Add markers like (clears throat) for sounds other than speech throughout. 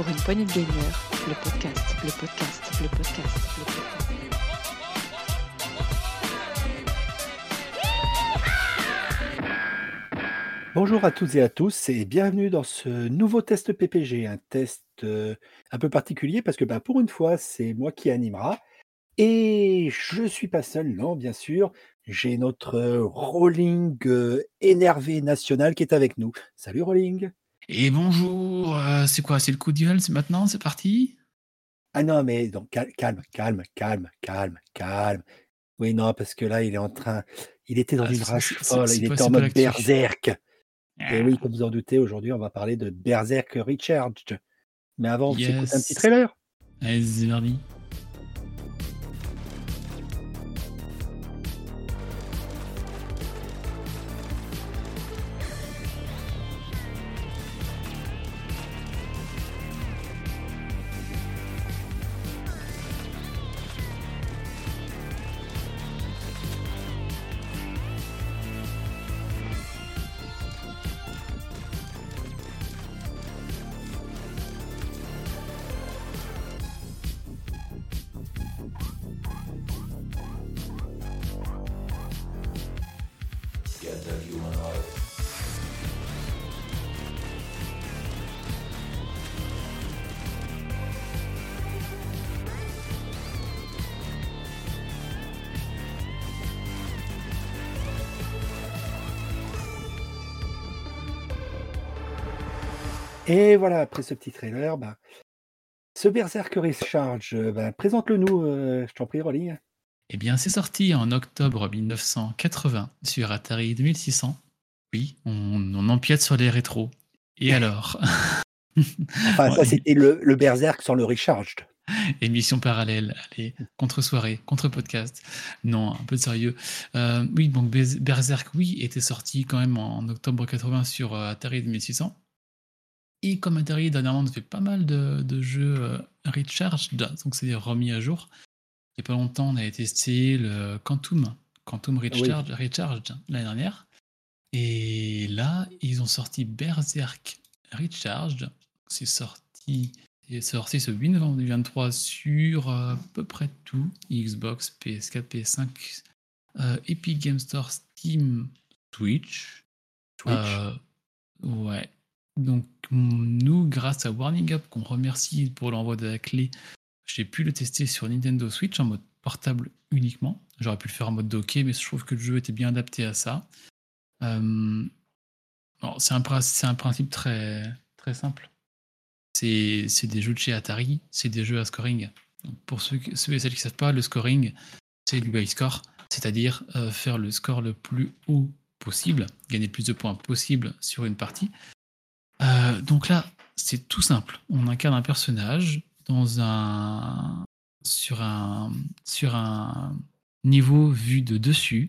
pour une poignée de gagneurs, le podcast, le podcast, le podcast, le podcast. Bonjour à toutes et à tous et bienvenue dans ce nouveau test PPG, un test euh, un peu particulier parce que bah, pour une fois c'est moi qui animera et je suis pas seul, non bien sûr, j'ai notre euh, Rolling euh, énervé national qui est avec nous. Salut Rolling. Et bonjour, euh, c'est quoi C'est le coup de gueule C'est maintenant C'est parti? Ah non mais donc cal- calme, calme, calme, calme, calme. Oui non parce que là il est en train, il était dans Ah, une c'est- folle, il était en mode berserk. Ah. Et oui, comme vous en doutez, aujourd'hui, on va parler de Berserk Recharged. Mais avant, on s'écoute un petit trailer. Allez, c'est Et voilà, après ce petit trailer, bah, ce Berserk Recharge, euh, bah, présente-le nous, euh, je t'en prie, Rolling. Eh bien, c'est sorti en octobre 1980 sur Atari 2600. Oui, on, on empiète sur les rétros. Et (laughs) alors Enfin, ça, c'était le, le Berserk sans le Recharged. Émission parallèle, allez, contre-soirée, contre-podcast. Non, un peu de sérieux. Euh, oui, donc Berserk, oui, était sorti quand même en octobre 80 sur euh, Atari 2600. Et comme Atari, dernièrement, nous fait pas mal de, de jeux euh, recharged, donc c'est-à-dire remis à jour. Il n'y a pas longtemps, on avait testé le Quantum, Quantum Recharged, Recharged l'année dernière. Et là, ils ont sorti Berserk Recharged. C'est sorti, c'est sorti ce 8 novembre 2023 sur euh, à peu près tout Xbox, PS4, PS5, euh, Epic Game Store, Steam, Twitch. Twitch. Euh, ouais. Donc, nous, grâce à Warning Up, qu'on remercie pour l'envoi de la clé, j'ai pu le tester sur Nintendo Switch en mode portable uniquement. J'aurais pu le faire en mode docké, mais je trouve que le jeu était bien adapté à ça. Euh, c'est un, principe très, simple. C'est des jeux de chez Atari, c'est des jeux à scoring. Pour ceux et celles qui ne savent pas, le scoring, c'est du high score, c'est-à-dire euh, faire le score le plus haut possible, gagner le plus de points possible sur une partie. Euh, donc là, c'est tout simple. On incarne un personnage dans un sur un sur un niveau vu de dessus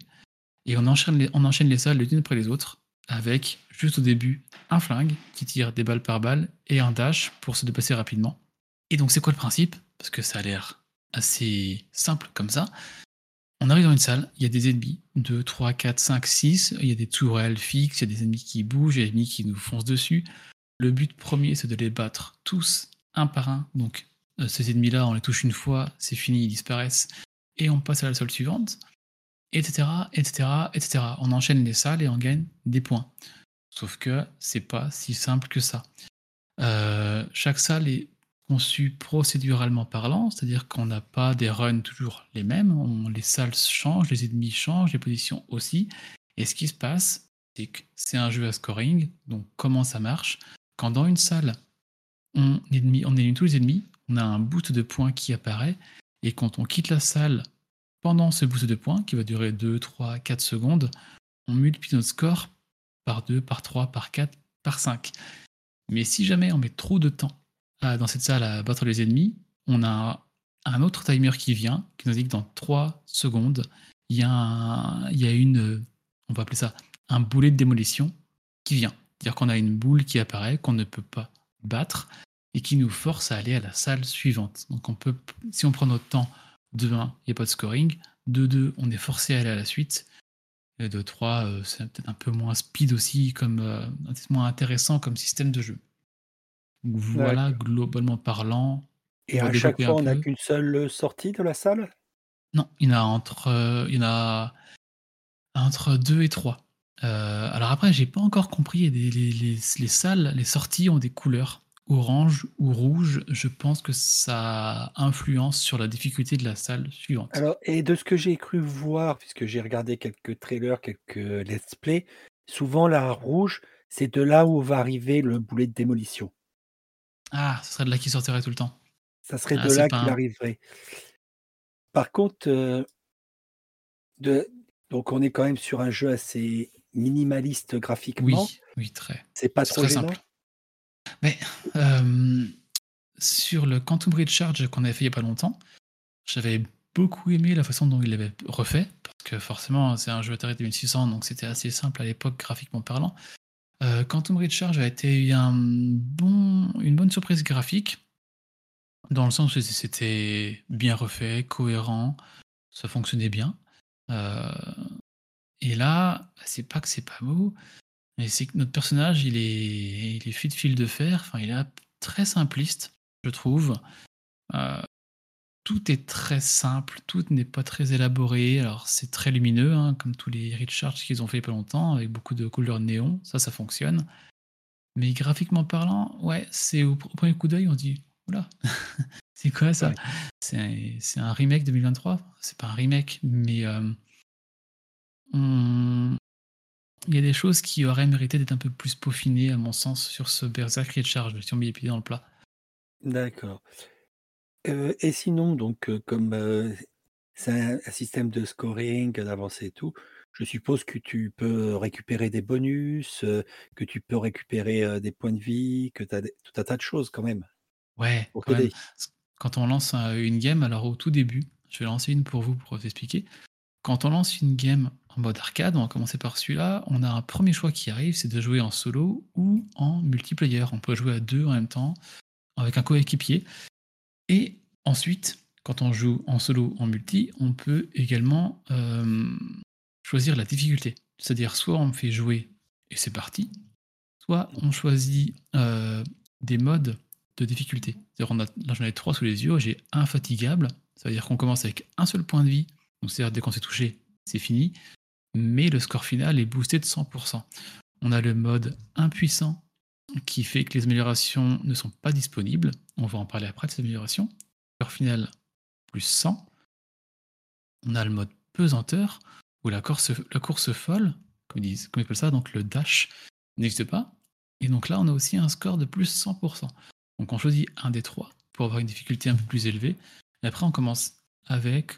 et on enchaîne les, on enchaîne les salles les unes après les autres avec juste au début un flingue qui tire des balles par balle et un dash pour se déplacer rapidement. Et donc c'est quoi le principe? Parce que ça a l'air assez simple comme ça. On arrive dans une salle, il y a des ennemis, 2, 3, 4, 5, 6, il y a des tourelles fixes, il y a des ennemis qui bougent, il y a des ennemis qui nous foncent dessus. Le but premier, c'est de les battre tous, un par un. Donc, euh, ces ennemis-là, on les touche une fois, c'est fini, ils disparaissent. Et on passe à la salle suivante, etc., etc., etc. On enchaîne les salles et on gagne des points. Sauf que c'est pas si simple que ça. Euh, chaque salle est conçue procéduralement parlant, c'est-à-dire qu'on n'a pas des runs toujours les mêmes. Les salles changent, les ennemis changent, les positions aussi. Et ce qui se passe, c'est que c'est un jeu à scoring. Donc, comment ça marche? Quand dans une salle, on, élimine tous les ennemis, on a un boost de points qui apparaît. Et quand on quitte la salle pendant ce boost de points, qui va durer 2, 3, 4 secondes, on multiplie notre score par 2, par 3, par 4, par 5. Mais si jamais on met trop de temps dans cette salle à battre les ennemis, on a un autre timer qui vient, qui nous dit que dans 3 secondes, il y a, y a une, on va appeler ça, un boulet de démolition qui vient. C'est-à-dire qu'on a une boule qui apparaît, qu'on ne peut pas battre, et qui nous force à aller à la salle suivante. Donc on peut, si on prend notre temps, de 1, il n'y a pas de scoring, de 2, on est forcé à aller à la suite, et de 3, euh, c'est peut-être un peu moins speed aussi, comme, euh, un peu moins intéressant comme système de jeu. Donc voilà, globalement parlant, Et à chaque fois, on n'a qu'une seule sortie de la salle? Non, il y en a entre, heu, il y en a entre 2 et 3. Heu, alors après, j'ai pas encore compris les les les les salles, les sorties ont des couleurs orange ou rouge. Je pense que ça influence sur la difficulté de la salle suivante. Alors et de ce que j'ai cru voir, puisque j'ai regardé quelques trailers, quelques let's play, souvent la rouge, c'est de là où va arriver le boulet de démolition. Ah, ce serait de là qui sortirait tout le temps. Ça serait Ah, de là qu'il un arriverait. Par contre, de donc on est quand même sur un jeu assez minimaliste graphiquement. oui, oui, très. C'est pas trop très gênant? simple. Mais, hem, sur le Quantum Recharge qu'on avait fait il y a pas longtemps, j'avais beaucoup aimé la façon dont il l'avait refait, parce que forcément, c'est un jeu Atari 2600, donc c'était assez simple à l'époque graphiquement parlant. Heu, Quantum Recharge a été un bon une bonne surprise graphique, dans le sens où c'était bien refait, cohérent, ça fonctionnait bien. Heu et là, c'est pas que c'est pas beau, mais c'est que notre personnage, il est il est fait de fil de fer, enfin, il est très simpliste, je trouve. Heu, tout est très simple, tout n'est pas très élaboré. Alors c'est très lumineux, hein, comme tous les recharge qu'ils ont fait il y a pas longtemps, avec beaucoup de couleurs néon, ça, ça fonctionne. Mais graphiquement parlant, ouais, c'est au, au premier coup d'œil, on dit, oula, (laughs) c'est quoi ça? Ouais. C'est un, c'est un remake 2023 C'est pas un remake, mais euh, on- il y a des choses qui auraient mérité d'être un peu plus peaufinées, à mon sens, sur ce Berserk Recharge, si on met les pieds dans le plat. D'accord. Heu et sinon donc, heu, comme, heu, c'est un un système de scoring, d'avancée et tout, je suppose que tu peux récupérer des bonus, que tu peux récupérer, des points de vie, que tu as des tout un tas de choses quand même Ouais, quand même. Quand on lance un- une game, alors au tout début, je vais lancer une pour vous pour vous expliquer. Quand on lance une game en mode arcade, on va commencer par celui-là, on a un premier choix qui arrive, c'est de jouer en solo ou en multiplayer. On peut jouer à deux en même temps, avec un coéquipier. Et ensuite, quand on joue en solo ou en multi, on peut également euh, choisir la difficulté. C'est-à-dire soit on fait jouer et c'est parti, soit on choisit euh, des modes de difficulté. C'est-à-dire on a, là j'en ai trois sous les yeux, j'ai infatigable, ça veut dire qu'on commence avec un seul point de vie, donc c'est-à-dire dès qu'on s'est touché, c'est fini, mais le score final est boosté de 100%. On a le mode impuissant qui fait que les améliorations ne sont pas disponibles. On va en parler après de ces améliorations. Score final plus 100. On a le mode pesanteur où la course, folle, comme ils comme ils appellent ça, donc le dash n'existe pas. Et donc là, on a aussi un score de plus 100%. Donc on choisit un des trois pour avoir une difficulté un peu plus élevée. Et après, on commence avec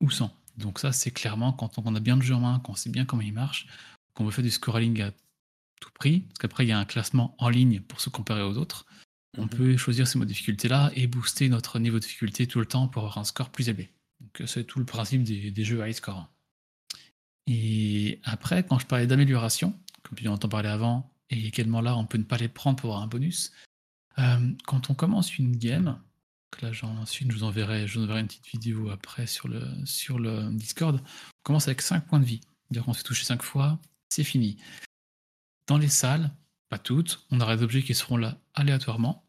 ou sans. Donc ça, c'est clairement quand on a bien le jeu en main, qu'on sait bien comment il marche, qu'on veut faire du scoring à tout prix, parce qu'après, il y a un classement en ligne pour se comparer aux autres. On Mmh peut choisir ces modes de difficulté-là et booster notre niveau de difficulté tout le temps pour avoir un score plus élevé. Donc c'est tout le principe des, des jeux high score. Et après, quand je parlais d'amélioration, comme tu en entends parler avant, et également là, on peut ne pas les prendre pour avoir un bonus. Euh, quand on commence une game, que là j'en une, je vous enverrai, une petite vidéo après sur le, sur Discord. On commence avec 5 points de vie. C'est-à-dire qu'on s'est touché 5 fois, c'est fini. Dans les salles, pas toutes, on aura des objets qui seront là aléatoirement.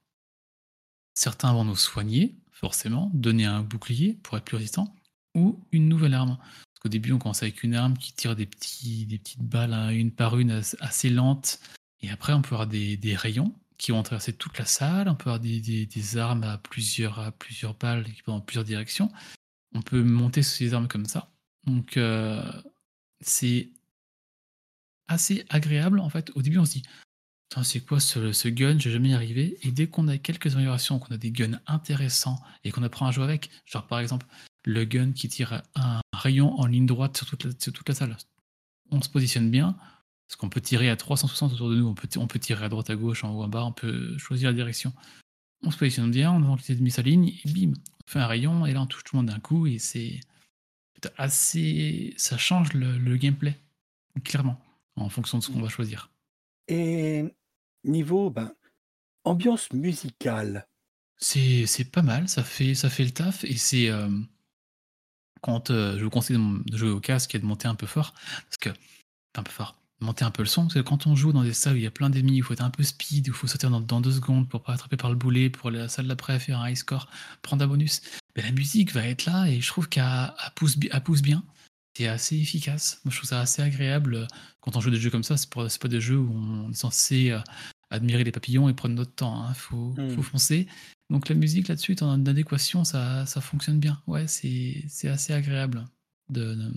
Certains vont nous soigner, forcément, donner un bouclier pour être plus résistant, ou une nouvelle arme. Parce qu'au début, on commence avec une arme qui tire des, petites balles, une par une, assez lentes. Et après, on peut avoir des rayons qui vont traverser toute la salle. On peut avoir des, des, des armes à plusieurs, à plusieurs balles qui vont dans plusieurs directions. On peut monter sur ces armes comme ça. Donc, euh, c'est assez agréable. En fait, au début, on se dit Putain, c'est quoi ce, ce gun? Je vais jamais y arriver. Et dès qu'on a quelques améliorations, qu'on a des guns intéressants et qu'on apprend à jouer avec, genre par exemple le gun qui tire un rayon en ligne droite sur toute la, sur toute la salle, on se positionne bien. Parce qu'on peut tirer à 360 autour de nous, on peut, on peut tirer à droite, à gauche, en haut, en bas, on peut choisir la direction. On se positionne bien, on les ennemis sa ligne, et bim, on fait un rayon, et là on touche tout le monde d'un coup, et c'est assez. Ça change le, le, gameplay, clairement, en fonction de ce qu'on va choisir. Et niveau ben, ambiance musicale. C'est pas mal, ça fait, ça fait le taf, et c'est. Euh, quand euh, je vous conseille de jouer au casque et de monter un peu fort, parce que un peu fort. Monter un peu le son. Parce que quand on joue dans des salles où il y a plein d'ennemis, où il faut être un peu speed, où il faut sortir dans, dans deux secondes pour pas attraper par le boulet, pour aller à la salle d'après, faire un high score, prendre un bonus, ben, la musique va être là et je trouve qu'elle elle pousse, bien. C'est assez efficace. Moi, je trouve ça assez agréable quand on joue des jeux comme ça. C'est pas, pas des jeux où on est censé euh, admirer les papillons et prendre notre temps. Il faut, Mm. faut foncer. Donc la musique là-dessus, en adéquation, ça, ça fonctionne bien. Ouais, c'est c'est assez agréable de, de-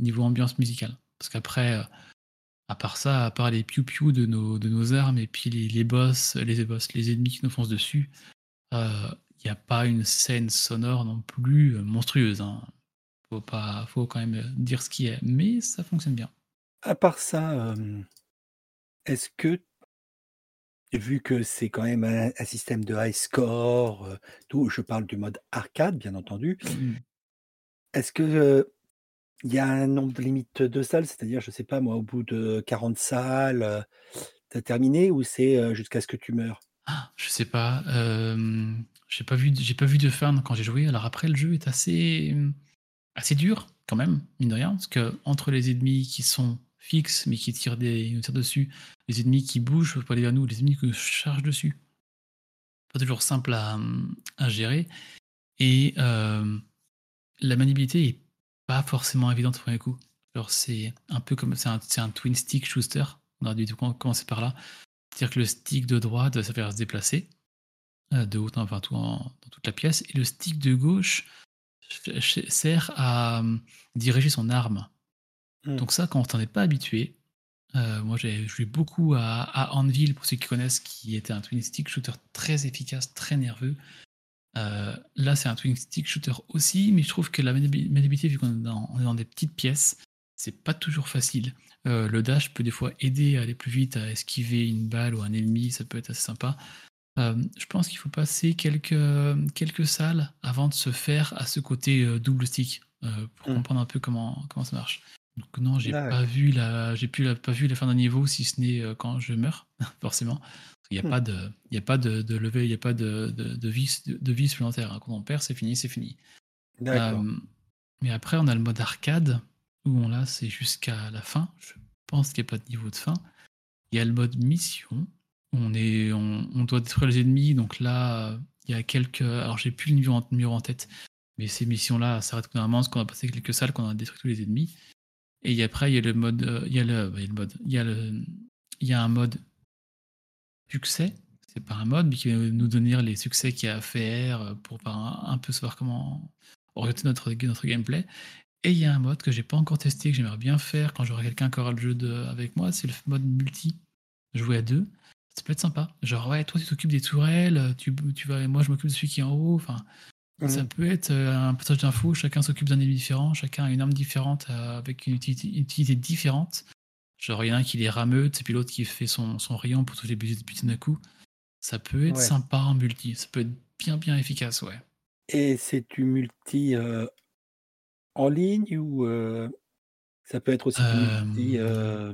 niveau ambiance musicale. Parce qu'après, euh, à part ça, à part les piou-piou de nos, de nos armes et puis les, les boss, les boss, les ennemis qui nous foncent dessus, il n'y a pas une scène sonore non plus euh, monstrueuse. Hein. Faut, pas, faut quand même euh, dire ce qui est. Mais ça fonctionne bien. À part ça, euh, est-ce que, vu que c'est quand même un, un système de high score, euh, tout, je parle du mode arcade, bien entendu, Mm. est-ce que euh, il y a un nombre limite de salles, c'est-à-dire, je sais pas moi, au bout de 40 salles, euh, t'as terminé ou c'est jusqu'à ce que tu meurs? Ah, je sais pas. euh, j'ai pas vu, de- pas vu de fin quand j'ai joué. Alors après, le jeu est assez, assez dur quand même, mine de rien, parce que entre les ennemis qui sont fixes mais qui tirent des, nous tirent dessus, les ennemis qui bougent pour aller vers nous, les ennemis qui chargent dessus, pas toujours simple à, à gérer. Et la maniabilité est pas forcément évidente au premier coup. Alors c'est un peu comme c'est un, un twin stick shooter. On aurait dû commencer par là. C'est-à-dire que le stick de droite va faire se déplacer euh, de haut en enfin, tout en- dans toute la pièce, et le stick de gauche ch- ch- sert à euh, diriger son arme. Mm. Donc ça, quand on n'est pas habitué, euh, moi j'ai joué beaucoup à, à Anvil, pour ceux qui connaissent, qui était un twin stick shooter très efficace, très nerveux. Euh, là, c'est un twin stick shooter aussi, mais je trouve que la maniabi- maniabilité, vu qu'on est dans, on est dans des petites pièces, c'est pas toujours facile. Euh, le dash peut des fois aider à aller plus vite, à esquiver une balle ou un ennemi, ça peut être assez sympa. Euh, je pense qu'il faut passer quelques, quelques salles avant de se faire à ce côté double stick pour Mm. comprendre un peu comment, comment ça marche. Donc non, j'ai pas vu la, j'ai la, pas vu la fin d'un niveau si ce n'est quand je meurs, (laughs) forcément. Il n'y a Mm. pas de, y a pas de, de lever, il n'y a pas de, de, de vie, de, vie supplémentaire. hein. Quand on perd, c'est fini, c'est fini. Euh, mais après, on a le mode arcade, où on là, c'est jusqu'à la fin. Je pense qu'il n'y a pas de niveau de fin. Il y a le mode mission, où on, est, on, on doit détruire les ennemis. Donc là, euh, il y a quelques. Alors, j'ai plus le numéro en, numéro en tête, mais ces missions-là s'arrêtent moment, parce qu'on a passé quelques salles, qu'on a détruit tous les ennemis. Et après, il y a le mode. euh, il y a le, bah, il y a le mode. Il y a, le, il y a un mode succès. C'est pas un mode, mais qui va nous donner les succès qu'il y a à faire euh, pour un, un peu savoir comment orienter notre, notre gameplay. Et il y a un mode que j'ai pas encore testé, que j'aimerais bien faire quand j'aurai quelqu'un qui aura le jeu de, avec moi, c'est le mode multi. Jouer à deux. Ça peut être sympa. Genre, ouais, toi tu t'occupes des tourelles, tu, tu vas, moi je m'occupe de celui qui est en haut. Enfin, ça Mhm. peut être euh, un partage d'infos, chacun s'occupe d'un ennemi différent, chacun a une arme différente euh, avec une utilité, une utilité différente. Genre, il y en a un qui les rameute, et puis l'autre qui fait son, son rayon pour tous les buts d'un coup. Ça peut être Ouais. sympa en multi, ça peut être bien bien efficace, ouais. Et c'est du multi euh, en ligne ou euh, ça peut être aussi du Euh, multi euh,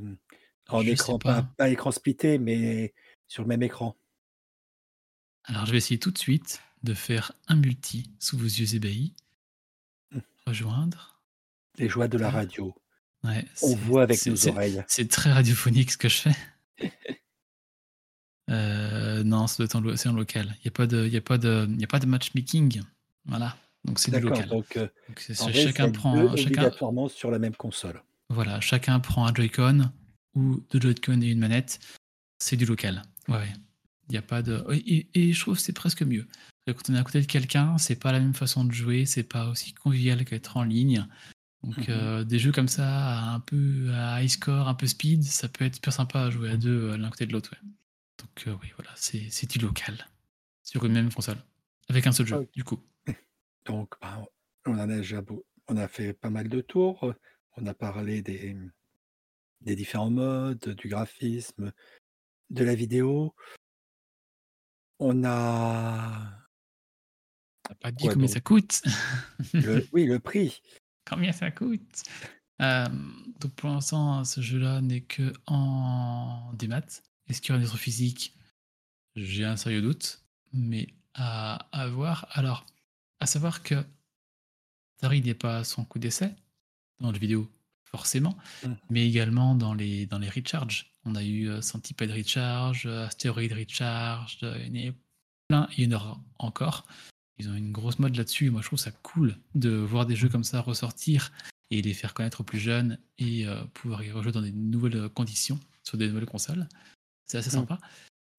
en écran, pas. pas. pas écran splitté, mais sur le même écran? Alors, je vais essayer tout de suite de faire un multi sous vos yeux ébahis. Mmh. Rejoindre. Les joies de la radio. Ouais, On voit avec nos oreilles. C'est très radiophonique ce que je fais. (laughs) Euh, non, en, c'est en local. Il n'y a pas de, il y a pas de, il y a pas de matchmaking. Voilà. Donc c'est du local. donc euh, Donc vrai, chacun prend, chacun, obligatoirement sur la même console. voilà, chacun prend un Joy-Con ou deux Joy-Con et une manette. C'est du local. Ouais. Il n'y a pas de. Et, et je trouve que c'est presque mieux. Quand on est à côté de quelqu'un, c'est pas la même façon de jouer, c'est pas aussi convivial qu'être en ligne. Donc Mhm. euh, des jeux comme ça, un peu à high score, un peu speed, ça peut être super sympa à jouer à deux euh, l'un côté de l'autre. ouais. Donc euh, oui, voilà, c'est du local sur une même console avec un seul jeu du coup. (laughs) Donc, bah, on a déjà on a fait pas mal de tours. On a parlé des, des différents modes, du graphisme, de la vidéo. On a T'as pas dit combien ça coûte le, oui, le prix. Combien ça coûte? Euh, Donc pour l'instant, ce jeu-là n'est que en démat. Est-ce qu'il y aura une autre physique? J'ai un sérieux doute, mais à, à voir. Alors, à savoir que Tari n'est pas son coup d'essai dans le vidéo. forcément, Mmh. mais également dans les, dans les recharges. On a eu euh, Centipede Recharge, euh, Asteroid Recharge, il y en a plein, il y en aura encore. Ils ont une grosse mode là-dessus, et moi je trouve ça cool de voir des jeux comme ça ressortir et les faire connaître aux plus jeunes et euh, pouvoir y rejouer dans des nouvelles conditions sur des nouvelles consoles. C'est assez sympa.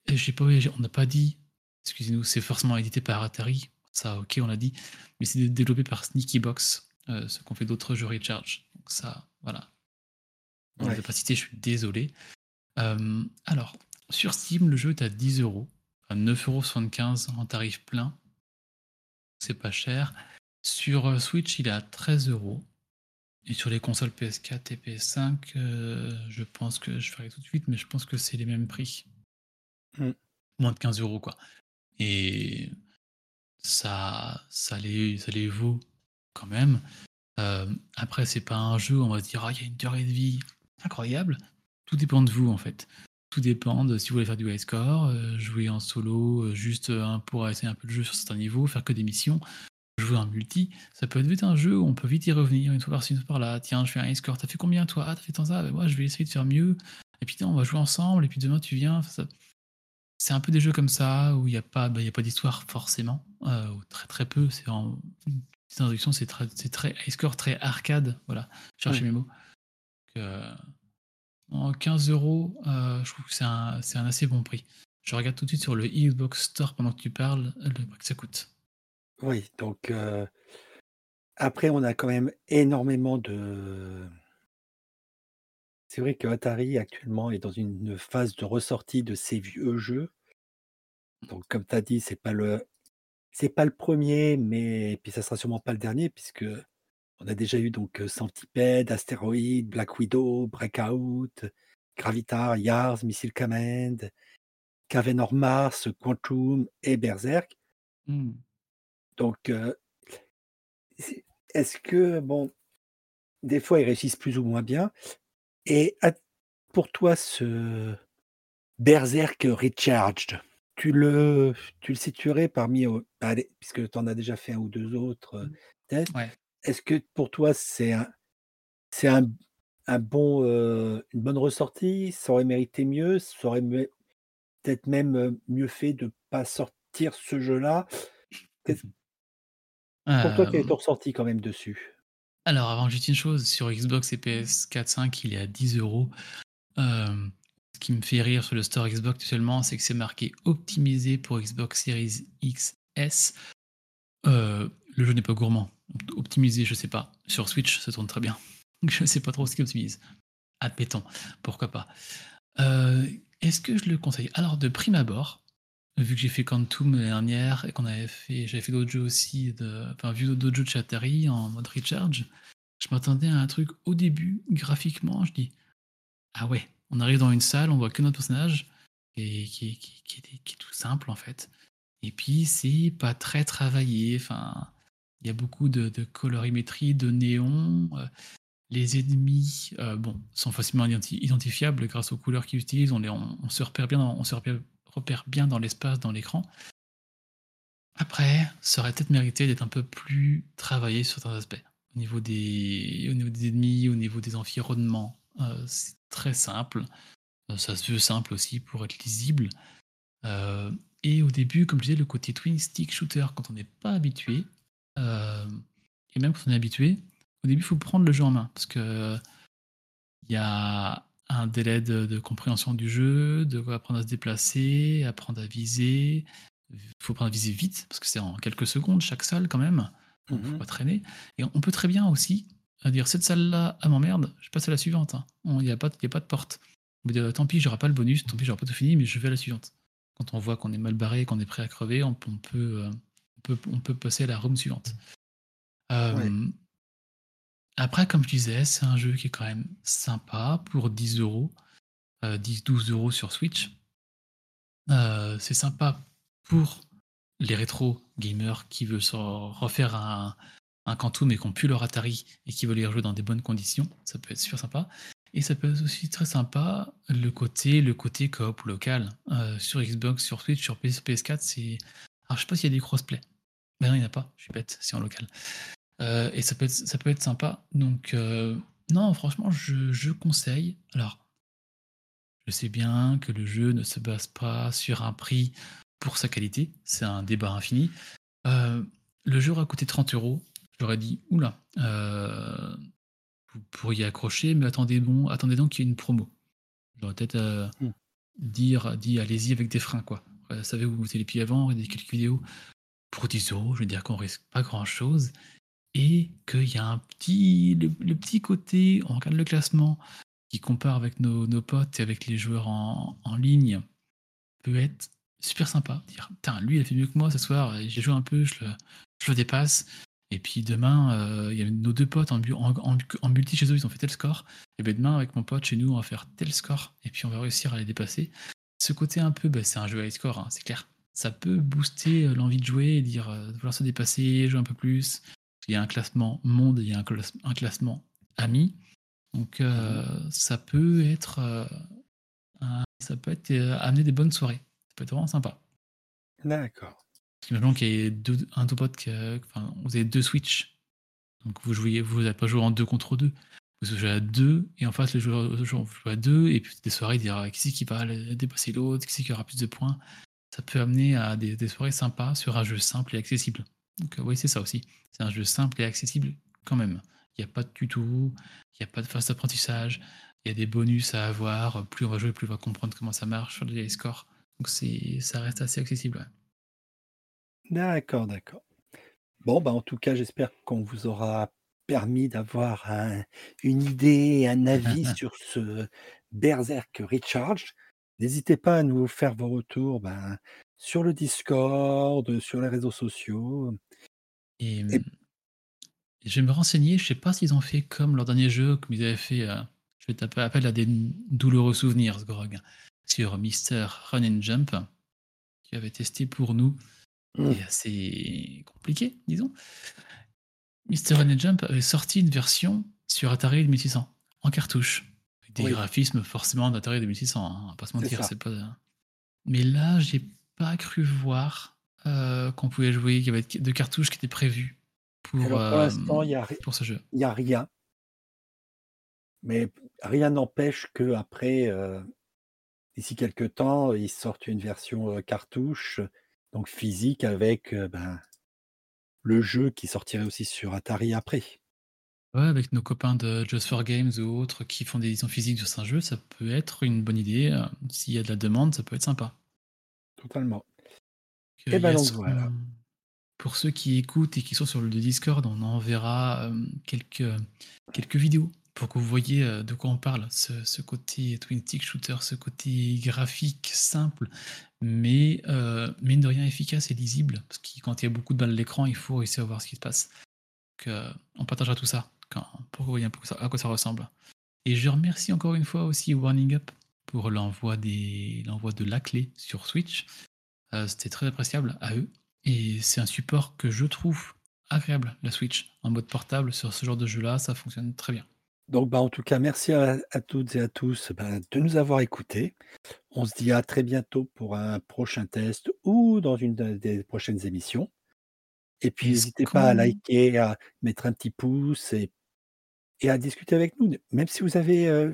Et j'ai pas, on n'a pas dit, excusez-nous, c'est forcément édité par Atari, ça ok on l'a dit, mais c'est développé par Sneaky Box, euh, ce qu'on fait d'autres jeux Recharge. Donc ça, voilà. On ne Ouais. l'a pas cité, je suis désolé. Euh, alors, sur Steam, le jeu est à 10 euros, à 9,75€ en tarif plein. C'est pas cher. Sur euh, Switch, il est à 13 euros. Et sur les consoles PS4 et PS5, euh, je pense que je ferai tout de suite, mais je pense que c'est les mêmes prix. Mm. Moins de 15 euros, quoi. Et ça, ça, les, ça les vaut quand même. Euh, après, c'est pas un jeu on va se dire, ah, il y a une durée de vie incroyable. Tout dépend de vous, en fait. Tout dépend de si vous voulez faire du high score, euh, jouer en solo, euh, juste euh, pour essayer un peu le jeu sur certains niveaux, faire que des missions, jouer en multi. Ça peut être vite un jeu où on peut vite y revenir une fois par-ci, une fois par-là. Tiens, je fais un high score, t'as fait combien toi? Ah, t'as fait tant ça Ben, Moi, je vais essayer de faire mieux. Et puis, tiens, on va jouer ensemble, et puis demain, tu viens. Enfin, ça- C'est un peu des jeux comme ça où il n'y a pas, y a pas d'histoire forcément, euh, ou très très peu. C'est en une petite introduction, c'est très, très high score, très arcade. Voilà, cherchez mes mots. Donc, euh, en 15 euros, euh, je trouve que c'est un, assez bon prix. Je regarde tout de suite sur le Xbox Store pendant que tu parles le prix que ça coûte. Oui, donc euh, après, on a quand même énormément de. C'est vrai que Atari actuellement est dans une phase de ressortie de ses vieux jeux. Donc, comme tu as dit, c'est pas le pas le premier, mais puis ça sera sûrement pas le dernier, puisque on a déjà eu donc Centipede, Asteroid, Black Widow, Breakout, Gravitar, Yars, Missile Command, Caven or Mars, Quantum et Berserk. Hmm. Donc, euh, est-ce que, bon, des fois, ils réussissent plus ou moins bien. Et pour toi, ce Berserk Recharged, tu le, tu le situerais parmi, euh, allez, puisque tu en as déjà fait un ou deux autres euh, tests, Ouais. Est-ce que pour toi, c'est un, c'est un, un bon, euh, une bonne ressortie? Ça aurait mérité mieux? Ça aurait peut-être même euh, mieux fait de pas sortir ce jeu-là? Pour toi, quel est Euh, ton ressenti quand même dessus? Alors, avant juste une chose, sur Xbox et PS4 5, il est à 10 euros. Euh, Ce qui me fait rire sur le store Xbox actuellement, c'est que c'est marqué optimisé pour Xbox Series XS. Euh, le jeu n'est pas gourmand. Optimisé, je sais pas. Sur Switch, ça tourne très bien. Je sais pas trop ce qu'il optimise. Admettons, pourquoi pas. Euh, Est-ce que je le conseille? Alors, de prime abord, vu que j'ai fait Quantum l'année dernière et qu'on avait fait, j'avais fait d'autres jeux aussi, de, enfin, vu d'autres jeux de chez en mode recharge, je m'attendais à un truc au début, graphiquement, je dis Ah ouais, on arrive dans une salle, on voit que notre personnage, et qui, qui, qui est, qui est tout simple en fait. Et puis c'est pas très travaillé, enfin, il y a beaucoup de, colorimétrie, de néon. euh, les ennemis, euh, bon, sont facilement identi- identifiables grâce aux couleurs qu'ils utilisent. On, se repère bien, dans, repère, dans l'espace, dans l'écran. Après, ça aurait peut-être mérité d'être un peu plus travaillé sur certains aspects. Au niveau des, au niveau des ennemis, au niveau des environnements, euh, c'est très simple. Ça se veut simple aussi pour être lisible. Et au début, comme je disais, le côté twin stick shooter, quand on n'est pas habitué, euh, et même quand on est habitué, au début, il faut prendre le jeu en main parce que il y a un délai de, de compréhension du jeu, de apprendre à se déplacer, apprendre à viser. Il faut apprendre à viser vite parce que c'est en quelques secondes chaque salle quand même. Donc, faut Mhm. pas traîner. Et on peut très bien aussi euh, dire cette salle-là, ah m'emmerde, je passe à la suivante. hein. Il n'y a, pas de- il y a pas de porte. On peut dire tant pis, j'aurai pas le bonus, tant pis, j'aurai pas tout fini, mais je vais à la suivante. Quand on voit qu'on est mal barré, qu'on est prêt à crever, on, on peut, euh, on, peut, on peut passer à la room suivante. Euh, Ouais. Après, comme je disais, c'est un jeu qui est quand même sympa pour 10 euros, euh, 10-12 euros sur Switch. Euh, c'est sympa pour les rétro gamers qui veulent se refaire un, un Quantum mais qui n'ont plus leur Atari et qui veulent y rejouer dans des bonnes conditions. Ça peut être super sympa. Et ça peut être aussi très sympa le côté, le côté coop local. Euh, sur Xbox, sur Switch, sur PS, PS4, c'est. Alors je sais pas s'il y a des crossplay. Mais non, il n'y en a pas, je suis bête, c'est en local. Euh, et ça peut, être, ça peut être sympa. Donc, euh, non, franchement, je, je conseille. Alors, je sais bien que le jeu ne se base pas sur un prix pour sa qualité, c'est un débat infini. Euh, le jeu aura coûté 30 euros. J'aurais dit, oula, vous pourriez accrocher, mais attendez, bon, attendez donc qu'il y ait une promo. J'aurais peut-être Hmm. dire, dit, allez-y avec des freins, quoi. Savez, vous mettez les pieds avant, il y a quelques vidéos pour 10 euros, je veux dire qu'on risque pas grand-chose. Et qu'il y a un petit, le, petit côté, on regarde le classement, qui compare avec nos, potes et avec les joueurs en, ligne, peut être super sympa. Dire, lui, il a fait mieux que moi ce soir, j'ai joué un peu, je le, dépasse. Et puis demain, euh, il y a nos deux potes en, multi chez eux, ils ont fait tel score. Et bien demain, avec mon pote chez nous, on va faire tel score. Et puis on va réussir à les dépasser. Ce côté un peu, bah, c'est un jeu high score, hein, c'est clair. Ça peut booster euh, l'envie de jouer et dire, euh, de vouloir se dépasser, jouer un peu plus. Il y a un classement monde, il y a un, classe- un classement ami. Donc euh, ça peut être, euh, un- ça peut être euh, amener des bonnes soirées. Ça peut être vraiment sympa. D'accord. Imaginons qu'il y ait deux, un deux potes, enfin, vous avez deux Switch. Donc vous jouez, vous n'allez pas jouer en deux contre deux. Vous jouez à deux, et en face, les joueurs jouez à deux, et puis des soirées, il dira qui c'est qui va dépasser l'autre, qui c'est qui aura plus de points? Ça peut amener à des, des soirées sympas sur un jeu simple et accessible. Donc euh, oui, c'est ça aussi. C'est un jeu simple et accessible quand même. Il n'y a pas de tuto, il n'y a pas de phase d'apprentissage, il y a des bonus à avoir. Plus on va jouer, plus on va comprendre comment ça marche sur les scores. Donc ça reste assez accessible. ouais. D'accord, d'accord. Bon, bah, en tout cas, j'espère qu'on vous aura permis d'avoir un- une idée, un avis (laughs) sur ce Berserk Recharge. N'hésitez pas à nous faire vos retours ben, sur le Discord, sur les réseaux sociaux. Et, Et- hum, je vais me renseigner, je sais pas s'ils ont fait comme leur dernier jeu, comme ils avaient fait, euh, je vais taper appel à des douloureux souvenirs, ce Grog, sur Mister Run and Jump, qui avait testé pour nous, Mm. et assez compliqué, disons. Mister Run and Jump avait sorti une version sur Atari 2600, en cartouche, des Oui. graphismes forcément d'Atari 2600, hein, on va pas se mentir, c'est pas... Mais là, j'ai pas cru voir euh, qu'on pouvait jouer, qu'il y avait de cartouches qui étaient prévues pour, Alors, pour euh, l'instant, il n'y a, pour ce jeu. il y a rien. Mais rien n'empêche qu'après, euh, d'ici quelques temps, ils sortent une version euh, cartouche, donc physique, avec euh, ben, le jeu qui sortirait aussi sur Atari après. Ouais, avec nos copains de Just for Games ou autres qui font des éditions physiques de certains jeux, ça peut être une bonne idée. euh, S'il y a de la demande, ça peut être sympa. Totalement. Que Eh ben a donc voilà. Pour ceux qui écoutent et qui sont sur le Discord, on enverra euh, quelques, quelques vidéos pour que vous voyez euh, de quoi on parle. Ce, ce côté twin stick shooter, ce côté graphique simple, mais euh, mine de rien efficace et lisible. Parce que quand il y a beaucoup de balles à l'écran, il faut réussir à voir ce qui se passe. Donc, euh, on partagera tout ça quand, pour que vous voyez un peu à quoi ça ressemble. Et je remercie encore une fois aussi Warning Up pour l'envoi des- l'envoi de la clé sur Switch. Euh, C'était très appréciable à eux. Et c'est un support que je trouve agréable, la Switch. En mode portable, sur ce genre de jeu-là, ça fonctionne très bien. Donc, bah, en tout cas, merci à, à toutes et à tous ben, de nous avoir écoutés. On se dit à très bientôt pour un prochain test ou dans une de- des prochaines émissions. Et puis, n'hésitez pas à liker, à mettre un petit pouce et, et à discuter avec nous. Même si vous avez, euh,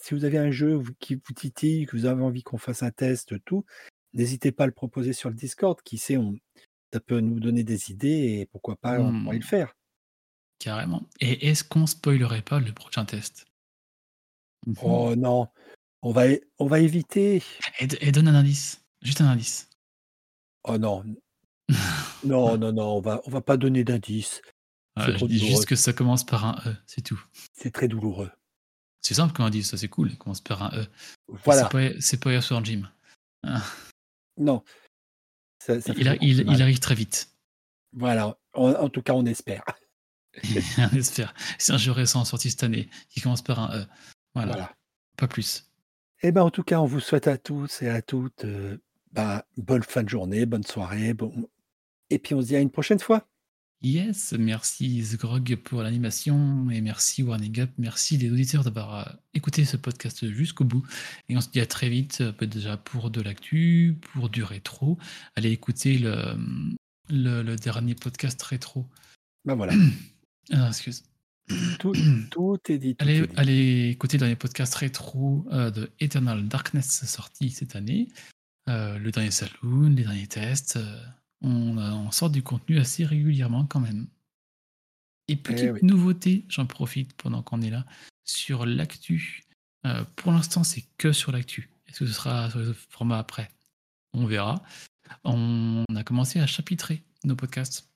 si vous avez un jeu qui vous titille, que vous avez envie qu'on fasse un test, tout, n'hésitez pas à le proposer sur le Discord. Qui sait, on, ça peut nous donner des idées et pourquoi pas, on pourrait le faire. Carrément. Et est-ce qu'on spoilerait pas le prochain test? Oh non, on va, on va éviter. et, et donne un indice. Juste un indice. Oh non, (laughs) non, non, non, on va, on va pas donner d'indices. Je dis juste que ça commence par un E, c'est tout. C'est très douloureux. C'est simple comme indice, ça c'est cool. Il commence par un E. Voilà, C'est pas, pas Earthworm Jim. Ah. non. Ça- ça Il, a- arrive très vite. Voilà, en, en tout cas, on espère. (laughs) on espère. C'est un jeu récent sorti cette année qui commence par un E. Voilà. Voilà. Pas plus. Et ben, en tout cas, on vous souhaite à tous et à toutes euh, ben, bonne fin de journée, bonne soirée. Bon... Et puis, on se dit à une prochaine fois. Yes, merci Zgrog pour l'animation et merci Warning Up, merci les auditeurs d'avoir euh, écouté ce podcast jusqu'au bout. Et on se dit à très vite, euh, peut-être déjà pour de l'actu, pour du rétro. Allez écouter le, le, le dernier podcast rétro. Ben voilà. (clears throat) Ah, excuse. Tout, (clears throat) tout est dit. tout Allez, est dit. allez écouter dans les podcasts rétro euh, de Eternal Darkness sorti cette année. Euh, le dernier Saloon, les derniers tests. euh, on, a- on sort du contenu assez régulièrement quand même. Et petite Eh oui. nouveauté, j'en profite pendant qu'on est là, sur l'actu. Euh, pour l'instant, c'est que sur l'actu. Est-ce que ce sera sur le format après? On verra. On a commencé à chapitrer nos podcasts.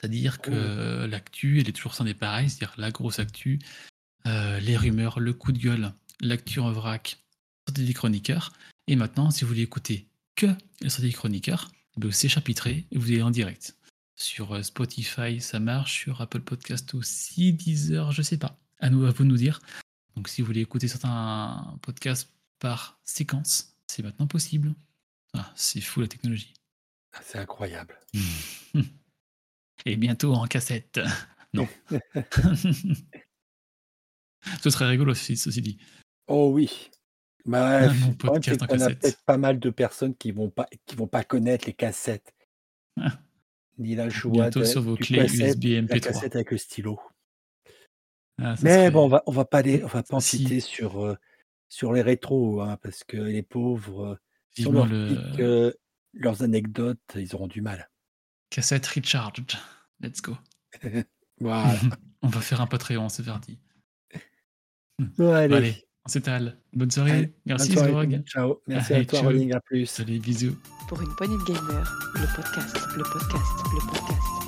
C'est-à-dire que l'actu, elle est toujours scindée pareil, c'est-à-dire la grosse actu, euh, les rumeurs, le coup de gueule, l'actu en vrac, sortie des chroniqueurs. Et maintenant, si vous voulez écouter que la sortie des chroniqueurs, c'est chapitré et vous allez en direct. Sur euh, Spotify, ça marche, sur Apple Podcast aussi, Deezer, je sais pas. À nous, à vous de nous dire. Donc si vous voulez écouter certains podcasts par séquence, c'est maintenant possible. Ah, c'est fou la technologie. C'est incroyable. (laughs) Et bientôt en cassette. (laughs) Non. (laughs) Ce serait rigolo, ceci dit. Oh oui. Bah, (laughs) podcast qu'on a peut-être pas mal de personnes qui vont pas qui vont pas connaître les cassettes. Ah. (laughs) Ni la joie de, sur vos du clés cassette, USB la MP3. cassette avec le stylo. Ah, Mais serait- bon, on va on va pas les on va pas en Si. citer sur euh, sur les rétros hein, parce que les pauvres euh, on leur le euh, leurs anecdotes, ils auront du mal. cassette recharged. Let's go. (laughs) Voilà. On va faire un Patreon, c'est parti. Bon, allez. Allez, on s'étale. Bonne soirée. Allez, Merci, bonne soirée. Ciao. Merci Allez, à toi, ciao. Rolling. À plus. Salut, bisous. Pour une poignée de gamers, le podcast, le podcast, le podcast.